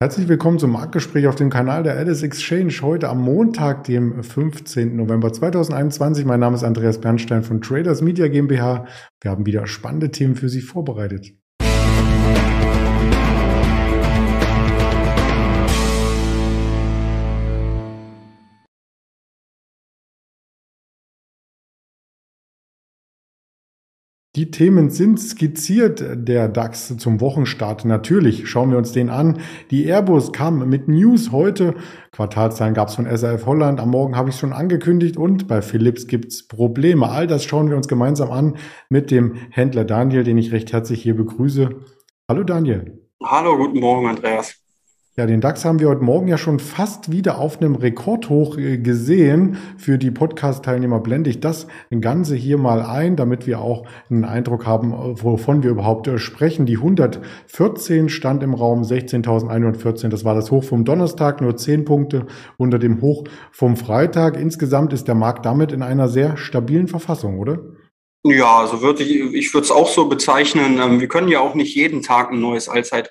Herzlich willkommen zum Marktgespräch auf dem Kanal der Alice Exchange. Heute am Montag, dem 15. November 2021. Mein Name ist Andreas Bernstein von Traders Media GmbH. Wir haben wieder spannende Themen für Sie vorbereitet. Die Themen sind skizziert, der DAX zum Wochenstart. Natürlich schauen wir uns den an. Die Airbus kam mit News heute. Quartalszahlen gab es von SAF Holland. Am Morgen habe ich schon angekündigt. Und bei Philips gibt es Probleme. All das schauen wir uns gemeinsam an mit dem Händler Daniel, den ich recht herzlich hier begrüße. Hallo Daniel. Hallo, guten Morgen, Andreas. Ja, den DAX haben wir heute Morgen ja schon fast wieder auf einem Rekordhoch äh, gesehen. Für die Podcast-Teilnehmer blende ich das Ganze hier mal ein, damit wir auch einen Eindruck haben, wovon wir überhaupt äh, sprechen. Die 114 stand im Raum 16.114. Das war das Hoch vom Donnerstag, nur 10 Punkte unter dem Hoch vom Freitag. Insgesamt ist der Markt damit in einer sehr stabilen Verfassung, oder? Ja, also würde ich, ich würde es auch so bezeichnen. Ähm, wir können ja auch nicht jeden Tag ein neues Allzeit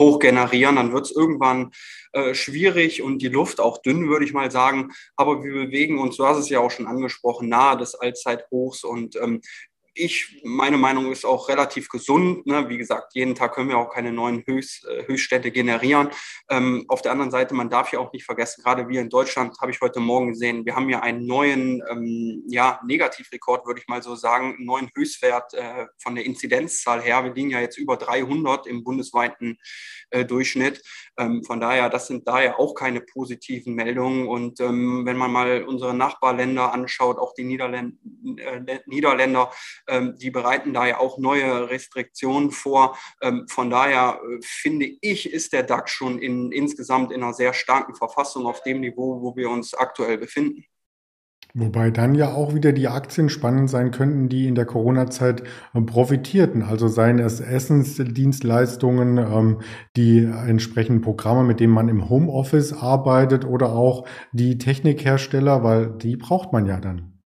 hoch generieren, dann wird es irgendwann äh, schwierig und die Luft auch dünn, würde ich mal sagen. Aber wir bewegen uns, du hast es ja auch schon angesprochen, nahe des Allzeithochs und ähm, ich, meine Meinung ist auch relativ gesund. Ne? Wie gesagt, jeden Tag können wir auch keine neuen Höchst, äh, Höchststädte generieren. Ähm, auf der anderen Seite, man darf ja auch nicht vergessen, gerade wir in Deutschland, habe ich heute Morgen gesehen, wir haben ja einen neuen ähm, ja, Negativrekord, würde ich mal so sagen, einen neuen Höchstwert äh, von der Inzidenzzahl her. Wir liegen ja jetzt über 300 im bundesweiten äh, Durchschnitt. Ähm, von daher, das sind daher auch keine positiven Meldungen. Und ähm, wenn man mal unsere Nachbarländer anschaut, auch die Niederländ äh, Niederländer, ähm, die bereiten da ja auch neue Restriktionen vor. Ähm, von daher äh, finde ich, ist der DAX schon in, insgesamt in einer sehr starken Verfassung auf dem Niveau, wo wir uns aktuell befinden. Wobei dann ja auch wieder die Aktien spannend sein könnten, die in der Corona-Zeit äh, profitierten. Also seien es Essensdienstleistungen, ähm, die entsprechenden Programme, mit denen man im Homeoffice arbeitet oder auch die Technikhersteller, weil die braucht man ja dann.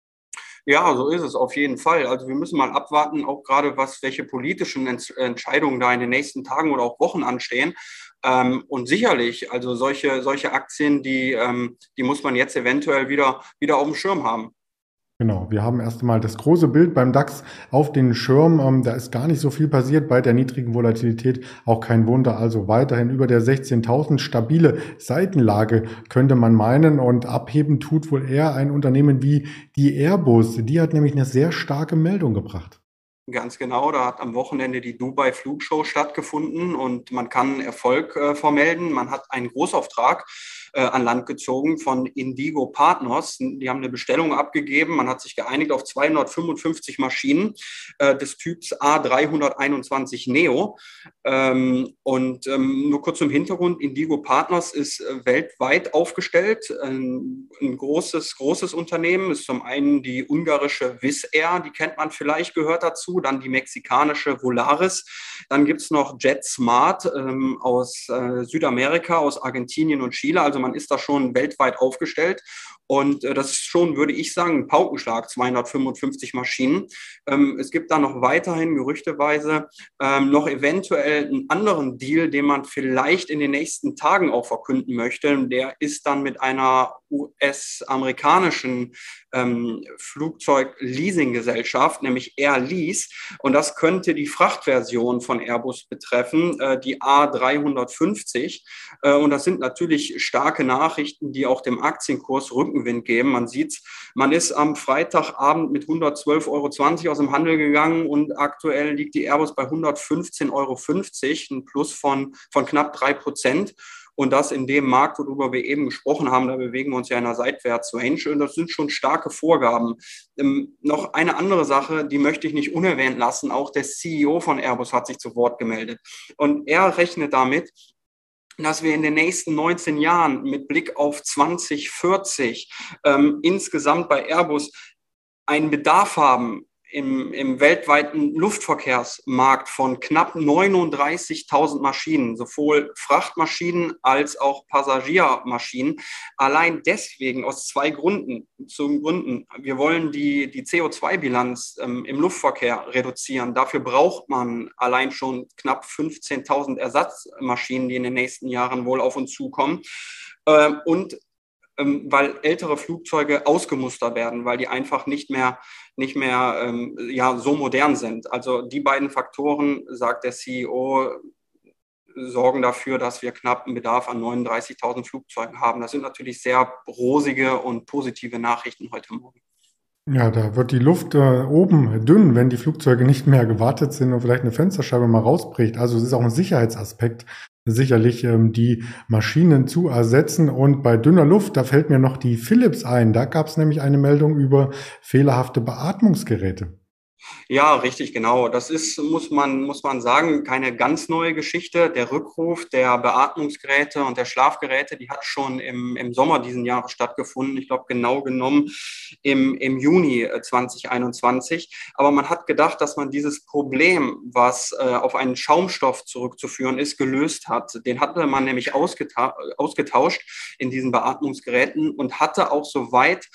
Ja, so ist es auf jeden Fall. Also wir müssen mal abwarten, auch gerade was, welche politischen Entscheidungen da in den nächsten Tagen oder auch Wochen anstehen. Ähm, und sicherlich, also solche, solche Aktien, die, ähm, die muss man jetzt eventuell wieder, wieder auf dem Schirm haben. Genau, wir haben erst einmal das große Bild beim DAX auf den Schirm. Ähm, da ist gar nicht so viel passiert bei der niedrigen Volatilität. Auch kein Wunder. Also weiterhin über der 16.000 stabile Seitenlage könnte man meinen. Und abheben tut wohl eher ein Unternehmen wie die Airbus. Die hat nämlich eine sehr starke Meldung gebracht. Ganz genau, da hat am Wochenende die Dubai Flugshow stattgefunden und man kann Erfolg äh, vermelden. Man hat einen Großauftrag äh, an Land gezogen von Indigo Partners. Die haben eine Bestellung abgegeben. Man hat sich geeinigt auf 255 Maschinen äh, des Typs A321 Neo. Ähm, und ähm, nur kurz zum Hintergrund, Indigo Partners ist äh, weltweit aufgestellt. Ein, ein, großes, großes Unternehmen ist zum einen die ungarische Wizz Air, die kennt man vielleicht, gehört dazu. Dann die mexikanische Volaris. Dann gibt es noch JetSmart ähm, aus äh, Südamerika, aus Argentinien und Chile. Also man ist da schon weltweit aufgestellt. Und äh, das ist schon, würde ich sagen, ein Paukenschlag, 255 Maschinen. Ähm, es gibt da noch weiterhin gerüchteweise ähm, noch eventuell einen anderen Deal, den man vielleicht in den nächsten Tagen auch verkünden möchte. Der ist dann mit einer US-amerikanischen ähm, Flugzeug-Leasing-Gesellschaft, nämlich Air Lease. Und das könnte die Frachtversion von Airbus betreffen, äh, die A350. Äh, und das sind natürlich starke Nachrichten, die auch dem Aktienkurs Rückenwind geben. Man sieht man ist am Freitagabend mit 112,20 Euro aus dem Handel gegangen und aktuell liegt die Airbus bei 115,50 Euro, ein Plus von, von knapp drei Prozent. Und das in dem Markt, worüber wir eben gesprochen haben, da bewegen wir uns ja in einer Seitwärts-Range und das sind schon starke Vorgaben. Ähm, noch eine andere Sache, die möchte ich nicht unerwähnt lassen. Auch der CEO von Airbus hat sich zu Wort gemeldet. Und er rechnet damit, dass wir in den nächsten 19 Jahren mit Blick auf 2040 ähm, insgesamt bei Airbus einen Bedarf haben im, im weltweiten Luftverkehrsmarkt von knapp 39.000 Maschinen, sowohl Frachtmaschinen als auch Passagiermaschinen. Allein deswegen aus zwei Gründen. Zum Gründen, wir wollen die, die CO2-Bilanz ähm, im Luftverkehr reduzieren. Dafür braucht man allein schon knapp 15.000 Ersatzmaschinen, die in den nächsten Jahren wohl auf uns zukommen. Ähm, und weil ältere Flugzeuge ausgemustert werden, weil die einfach nicht mehr, nicht mehr ähm, ja, so modern sind. Also die beiden Faktoren, sagt der CEO, sorgen dafür, dass wir knapp einen Bedarf an 39.000 Flugzeugen haben. Das sind natürlich sehr rosige und positive Nachrichten heute Morgen. Ja, da wird die Luft äh, oben dünn, wenn die Flugzeuge nicht mehr gewartet sind und vielleicht eine Fensterscheibe mal rausbricht. Also es ist auch ein Sicherheitsaspekt, sicherlich ähm, die Maschinen zu ersetzen. Und bei dünner Luft, da fällt mir noch die Philips ein. Da gab es nämlich eine Meldung über fehlerhafte Beatmungsgeräte. Ja, richtig, genau. Das ist, muss man, muss man sagen, keine ganz neue Geschichte. Der Rückruf der Beatmungsgeräte und der Schlafgeräte, die hat schon im, im Sommer diesen Jahres stattgefunden. Ich glaube, genau genommen im, im Juni 2021. Äh, Aber man hat gedacht, dass man dieses Problem, was äh, auf einen Schaumstoff zurückzuführen ist, gelöst hat. Den hatte man nämlich ausgeta ausgetauscht in diesen Beatmungsgeräten und hatte auch soweit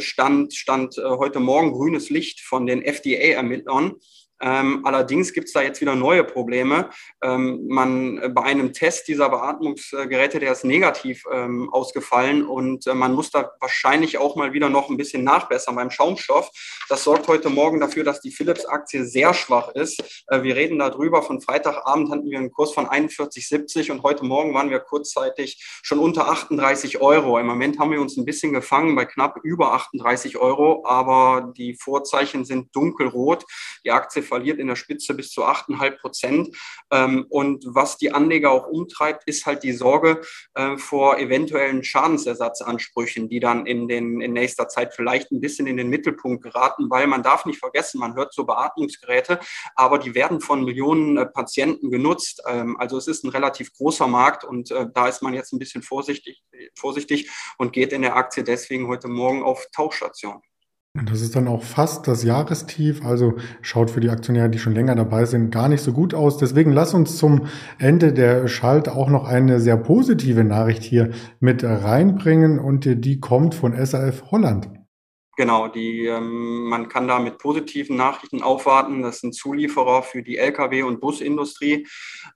stand, stand äh, heute Morgen grünes Licht von den FDA-Ermittlern. Ähm, allerdings gibt es da jetzt wieder neue Probleme. Ähm, man bei einem Test dieser Beatmungsgeräte, der ist negativ ähm, ausgefallen und äh, man muss da wahrscheinlich auch mal wieder noch ein bisschen nachbessern beim Schaumstoff. Das sorgt heute Morgen dafür, dass die Philips-Aktie sehr schwach ist. Äh, wir reden darüber. Von Freitagabend hatten wir einen Kurs von 41,70 und heute Morgen waren wir kurzzeitig schon unter 38 Euro. Im Moment haben wir uns ein bisschen gefangen bei knapp über 38 Euro, aber die Vorzeichen sind dunkelrot. Die Aktie verliert in der Spitze bis zu 8,5 Prozent. Ähm, und was die Anleger auch umtreibt, ist halt die Sorge äh, vor eventuellen Schadensersatzansprüchen, die dann in, den, in nächster Zeit vielleicht ein bisschen in den Mittelpunkt geraten, weil man darf nicht vergessen, man hört so Beatmungsgeräte, aber die werden von Millionen äh, Patienten genutzt. Ähm, also es ist ein relativ großer Markt und äh, da ist man jetzt ein bisschen vorsichtig, vorsichtig und geht in der Aktie deswegen heute Morgen auf Tauchstation. Das ist dann auch fast das Jahrestief, also schaut für die Aktionäre, die schon länger dabei sind, gar nicht so gut aus. Deswegen lass uns zum Ende der Schalt auch noch eine sehr positive Nachricht hier mit reinbringen und die kommt von SAF Holland. Genau, die, ähm, man kann da mit positiven Nachrichten aufwarten. Das sind Zulieferer für die Lkw- und Busindustrie.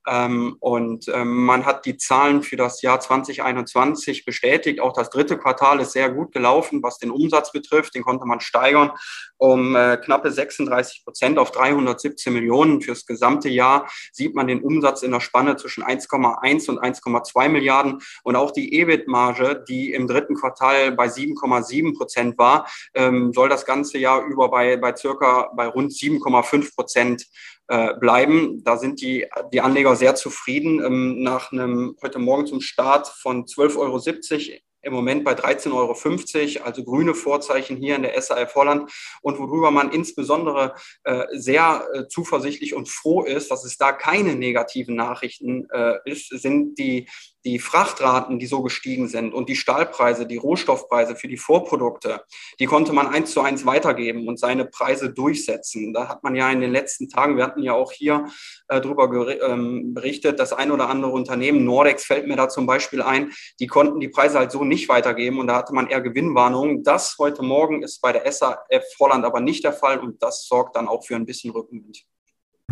Ähm, und ähm, man hat die Zahlen für das Jahr 2021 bestätigt. Auch das dritte Quartal ist sehr gut gelaufen, was den Umsatz betrifft. Den konnte man steigern um äh, knappe 36 Prozent auf 317 Millionen. Fürs gesamte Jahr sieht man den Umsatz in der Spanne zwischen 1,1 und 1,2 Milliarden. Und auch die EBIT-Marge, die im dritten Quartal bei 7,7 Prozent war, ähm, soll das ganze Jahr über bei, bei circa bei rund 7,5 Prozent äh, bleiben. Da sind die, die Anleger sehr zufrieden. Ähm, nach einem heute Morgen zum Start von 12,70 Euro im Moment bei 13,50 Euro, also grüne Vorzeichen hier in der SAF Holland und worüber man insbesondere äh, sehr äh, zuversichtlich und froh ist, dass es da keine negativen Nachrichten äh, ist, sind die die Frachtraten, die so gestiegen sind und die Stahlpreise, die Rohstoffpreise für die Vorprodukte, die konnte man eins zu eins weitergeben und seine Preise durchsetzen. Da hat man ja in den letzten Tagen, wir hatten ja auch hier äh, darüber ähm, berichtet, das ein oder andere Unternehmen, Nordex fällt mir da zum Beispiel ein, die konnten die Preise halt so nicht weitergeben und da hatte man eher Gewinnwarnungen. Das heute Morgen ist bei der SAF Holland aber nicht der Fall und das sorgt dann auch für ein bisschen Rückenwind.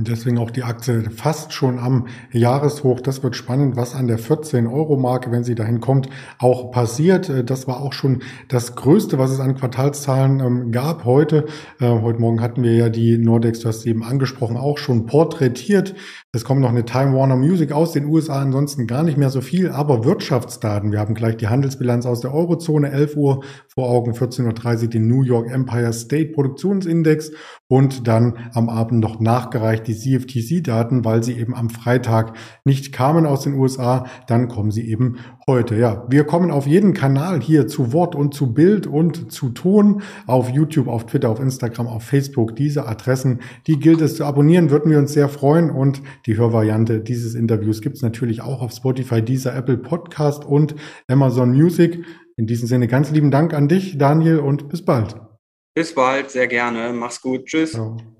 Und deswegen auch die Aktie fast schon am Jahreshoch. Das wird spannend, was an der 14-Euro-Marke, wenn sie dahin kommt, auch passiert. Äh, das war auch schon das Größte, was es an Quartalszahlen ähm, gab heute. Äh, heute Morgen hatten wir ja die Nordex, du hast sie eben angesprochen, auch schon porträtiert. Es kommt noch eine Time Warner Music aus den USA, ansonsten gar nicht mehr so viel, aber Wirtschaftsdaten. Wir haben gleich die Handelsbilanz aus der Eurozone, 11 Uhr vor Augen, 14.30 Uhr den New York Empire State Produktionsindex und dann am Abend noch nachgereicht die CFTC-Daten, weil sie eben am Freitag nicht kamen aus den USA, dann kommen sie eben heute. Ja, wir kommen auf jeden Kanal hier zu Wort und zu Bild und zu Ton auf YouTube, auf Twitter, auf Instagram, auf Facebook. Diese Adressen, die gilt es zu abonnieren, würden wir uns sehr freuen und die Hörvariante dieses Interviews gibt es natürlich auch auf Spotify, dieser Apple Podcast und Amazon Music. In diesem Sinne ganz lieben Dank an dich, Daniel, und bis bald. Bis bald, sehr gerne. Mach's gut. Tschüss. Ciao.